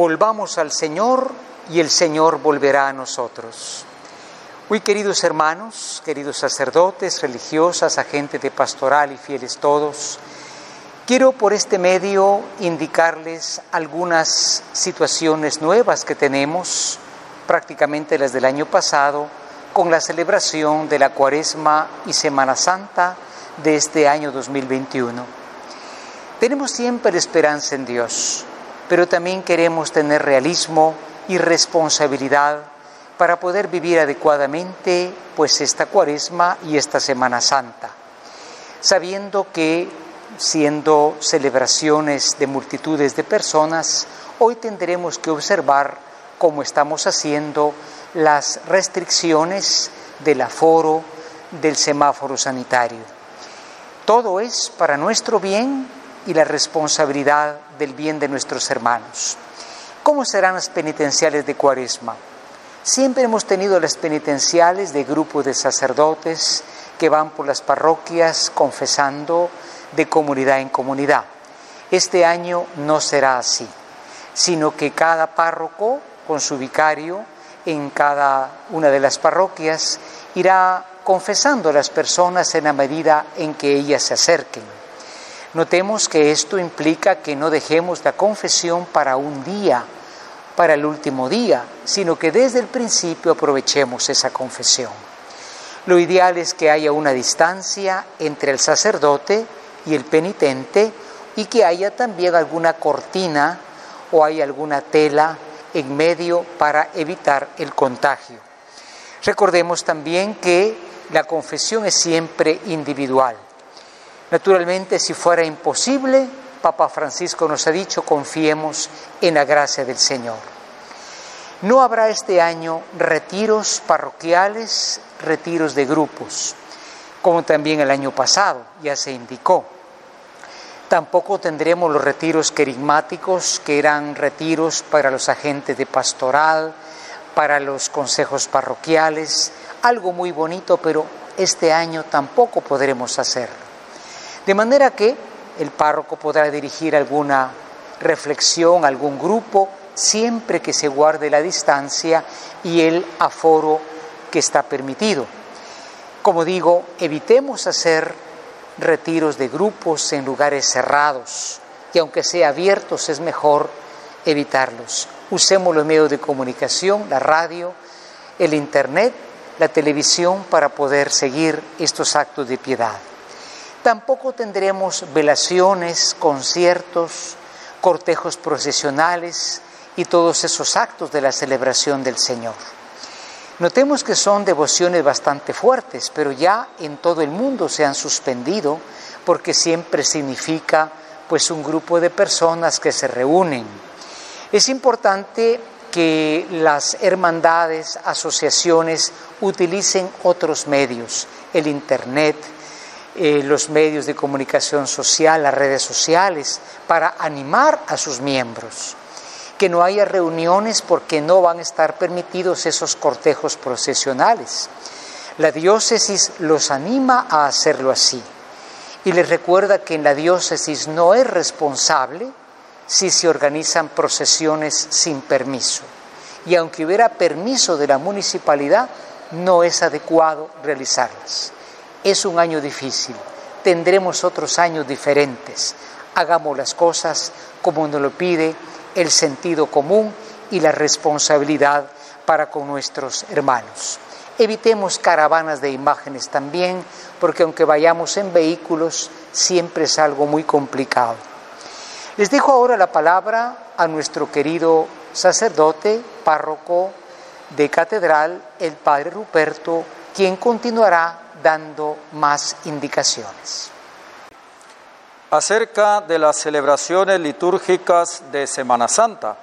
volvamos al Señor y el Señor volverá a nosotros. Muy queridos hermanos, queridos sacerdotes, religiosas, agentes de pastoral y fieles todos, quiero por este medio indicarles algunas situaciones nuevas que tenemos, prácticamente las del año pasado, con la celebración de la Cuaresma y Semana Santa de este año 2021. Tenemos siempre esperanza en Dios, pero también queremos tener realismo y responsabilidad para poder vivir adecuadamente pues esta Cuaresma y esta Semana Santa, sabiendo que siendo celebraciones de multitudes de personas, hoy tendremos que observar cómo estamos haciendo las restricciones del aforo del semáforo sanitario. Todo es para nuestro bien y la responsabilidad del bien de nuestros hermanos. ¿Cómo serán las penitenciales de Cuaresma? Siempre hemos tenido las penitenciales de grupos de sacerdotes que van por las parroquias confesando de comunidad en comunidad. Este año no será así, sino que cada párroco con su vicario en cada una de las parroquias irá confesando a las personas en la medida en que ellas se acerquen. Notemos que esto implica que no dejemos la confesión para un día, para el último día, sino que desde el principio aprovechemos esa confesión. Lo ideal es que haya una distancia entre el sacerdote y el penitente y que haya también alguna cortina o hay alguna tela en medio para evitar el contagio. Recordemos también que la confesión es siempre individual. Naturalmente, si fuera imposible, Papa Francisco nos ha dicho, confiemos en la gracia del Señor. No habrá este año retiros parroquiales, retiros de grupos, como también el año pasado ya se indicó. Tampoco tendremos los retiros querigmáticos, que eran retiros para los agentes de pastoral, para los consejos parroquiales, algo muy bonito, pero este año tampoco podremos hacerlo. De manera que el párroco podrá dirigir alguna reflexión, algún grupo, siempre que se guarde la distancia y el aforo que está permitido. Como digo, evitemos hacer retiros de grupos en lugares cerrados y aunque sea abiertos es mejor evitarlos. Usemos los medios de comunicación, la radio, el internet, la televisión para poder seguir estos actos de piedad. Tampoco tendremos velaciones, conciertos, cortejos procesionales y todos esos actos de la celebración del Señor. Notemos que son devociones bastante fuertes, pero ya en todo el mundo se han suspendido porque siempre significa pues un grupo de personas que se reúnen. Es importante que las hermandades, asociaciones utilicen otros medios, el Internet, eh, los medios de comunicación social, las redes sociales, para animar a sus miembros que no haya reuniones porque no van a estar permitidos esos cortejos procesionales. La diócesis los anima a hacerlo así y les recuerda que en la diócesis no es responsable si se organizan procesiones sin permiso. Y aunque hubiera permiso de la municipalidad, no es adecuado realizarlas. Es un año difícil, tendremos otros años diferentes. Hagamos las cosas como nos lo pide el sentido común y la responsabilidad para con nuestros hermanos. Evitemos caravanas de imágenes también, porque aunque vayamos en vehículos, siempre es algo muy complicado. Les dejo ahora la palabra a nuestro querido sacerdote, párroco de catedral, el padre Ruperto, quien continuará dando más indicaciones acerca de las celebraciones litúrgicas de Semana Santa.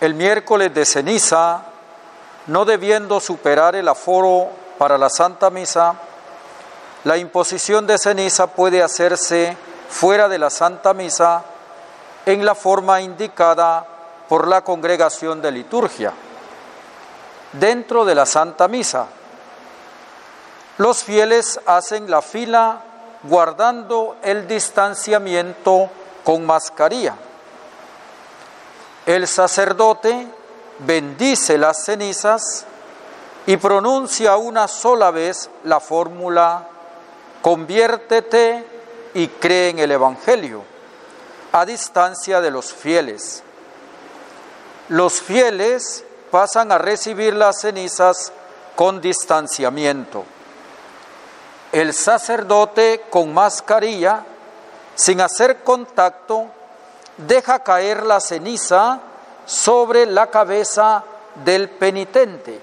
El miércoles de ceniza, no debiendo superar el aforo para la Santa Misa, la imposición de ceniza puede hacerse fuera de la Santa Misa en la forma indicada por la congregación de liturgia. Dentro de la Santa Misa, los fieles hacen la fila guardando el distanciamiento con mascarilla. El sacerdote bendice las cenizas y pronuncia una sola vez la fórmula, conviértete y cree en el Evangelio, a distancia de los fieles. Los fieles pasan a recibir las cenizas con distanciamiento. El sacerdote con mascarilla, sin hacer contacto, deja caer la ceniza sobre la cabeza del penitente.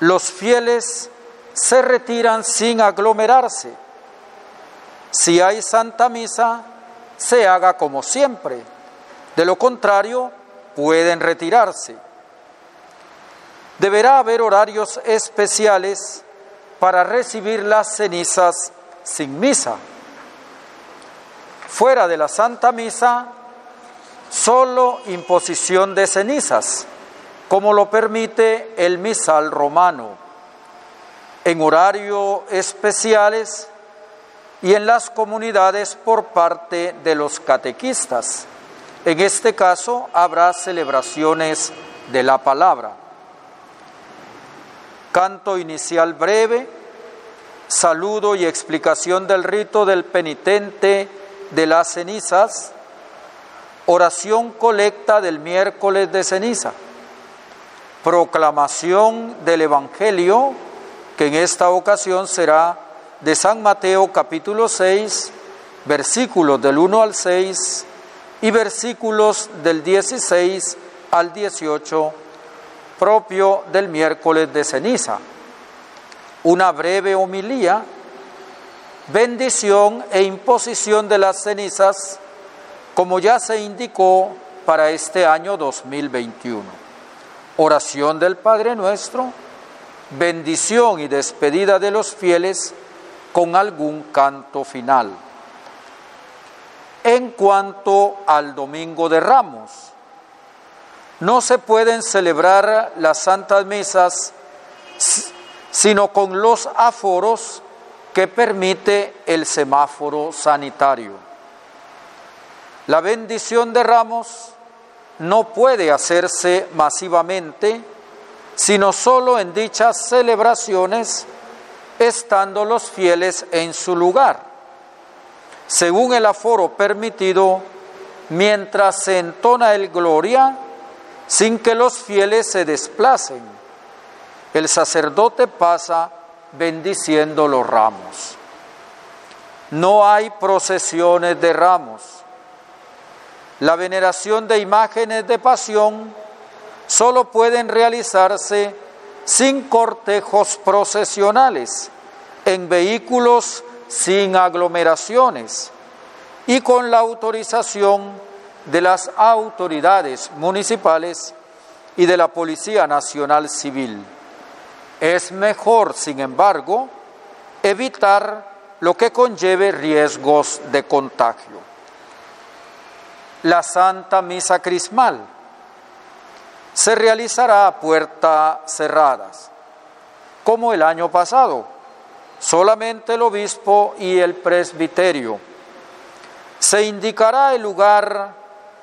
Los fieles se retiran sin aglomerarse. Si hay santa misa, se haga como siempre. De lo contrario, pueden retirarse. Deberá haber horarios especiales para recibir las cenizas sin misa. Fuera de la Santa Misa, solo imposición de cenizas, como lo permite el misal romano, en horario especiales y en las comunidades por parte de los catequistas. En este caso habrá celebraciones de la palabra. Canto inicial breve, saludo y explicación del rito del penitente de las cenizas, oración colecta del miércoles de ceniza, proclamación del Evangelio, que en esta ocasión será de San Mateo capítulo 6, versículos del 1 al 6 y versículos del 16 al 18, propio del miércoles de ceniza. Una breve homilía, bendición e imposición de las cenizas, como ya se indicó para este año 2021. Oración del Padre Nuestro, bendición y despedida de los fieles con algún canto final. En cuanto al Domingo de Ramos, no se pueden celebrar las santas misas sino con los aforos que permite el semáforo sanitario. La bendición de ramos no puede hacerse masivamente, sino solo en dichas celebraciones, estando los fieles en su lugar según el aforo permitido, mientras se entona el gloria, sin que los fieles se desplacen. El sacerdote pasa bendiciendo los ramos. No hay procesiones de ramos. La veneración de imágenes de pasión solo pueden realizarse sin cortejos procesionales, en vehículos sin aglomeraciones y con la autorización de las autoridades municipales y de la Policía Nacional Civil. Es mejor, sin embargo, evitar lo que conlleve riesgos de contagio. La Santa Misa Crismal se realizará a puertas cerradas, como el año pasado solamente el obispo y el presbiterio. Se indicará el lugar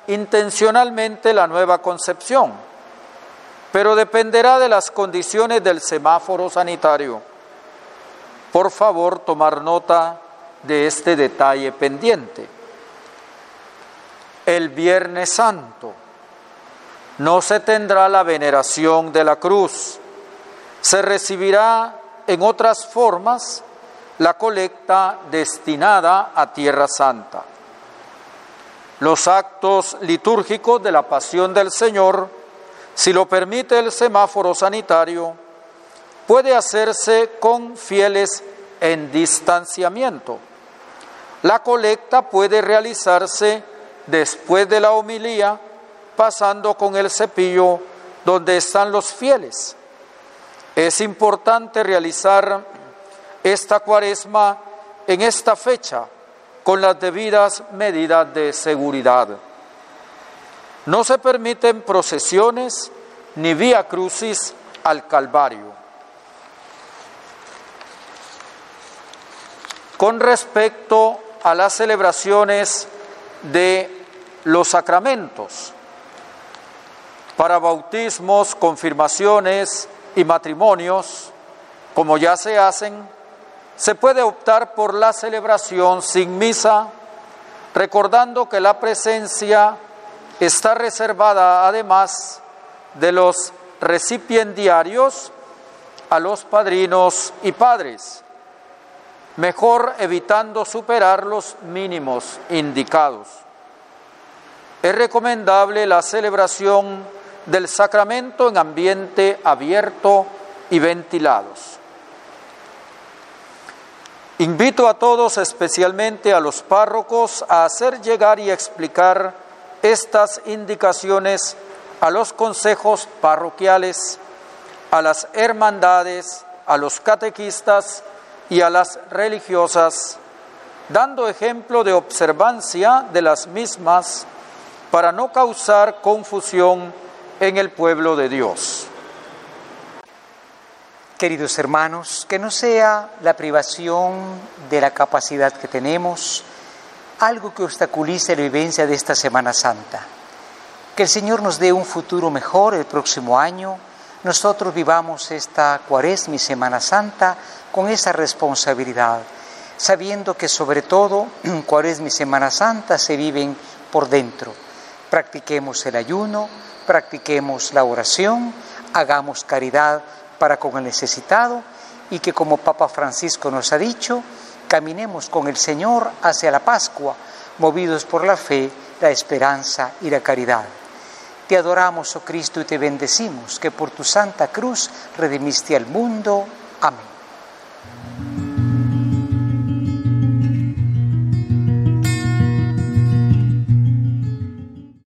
intencionalmente la nueva concepción, pero dependerá de las condiciones del semáforo sanitario. Por favor, tomar nota de este detalle pendiente. El Viernes Santo no se tendrá la veneración de la cruz, se recibirá en otras formas la colecta destinada a Tierra Santa. Los actos litúrgicos de la pasión del Señor, si lo permite el semáforo sanitario, puede hacerse con fieles en distanciamiento. La colecta puede realizarse después de la homilía, pasando con el cepillo donde están los fieles es importante realizar esta cuaresma en esta fecha con las debidas medidas de seguridad. No se permiten procesiones ni vía crucis al Calvario. Con respecto a las celebraciones de los sacramentos, Para bautismos, confirmaciones y matrimonios, como ya se hacen, se puede optar por la celebración sin misa, recordando que la presencia está reservada además de los recipiendarios a los padrinos y padres, mejor evitando superar los mínimos indicados. Es recomendable la celebración del sacramento en ambiente abierto y ventilados. Invito a todos, especialmente a los párrocos, a hacer llegar y explicar estas indicaciones a los consejos parroquiales, a las hermandades, a los catequistas y a las religiosas, dando ejemplo de observancia de las mismas para no causar confusión en el pueblo de Dios. Queridos hermanos, que no sea la privación de la capacidad que tenemos algo que obstaculice la vivencia de esta Semana Santa. Que el Señor nos dé un futuro mejor el próximo año. Nosotros vivamos esta cuaresma y Semana Santa con esa responsabilidad, sabiendo que sobre todo cuaresma y Semana Santa se viven por dentro. Practiquemos el ayuno, practiquemos la oración, hagamos caridad para con el necesitado y que como Papa Francisco nos ha dicho, caminemos con el Señor hacia la Pascua, movidos por la fe, la esperanza y la caridad. Te adoramos, oh Cristo, y te bendecimos, que por tu santa cruz redimiste al mundo. Amén.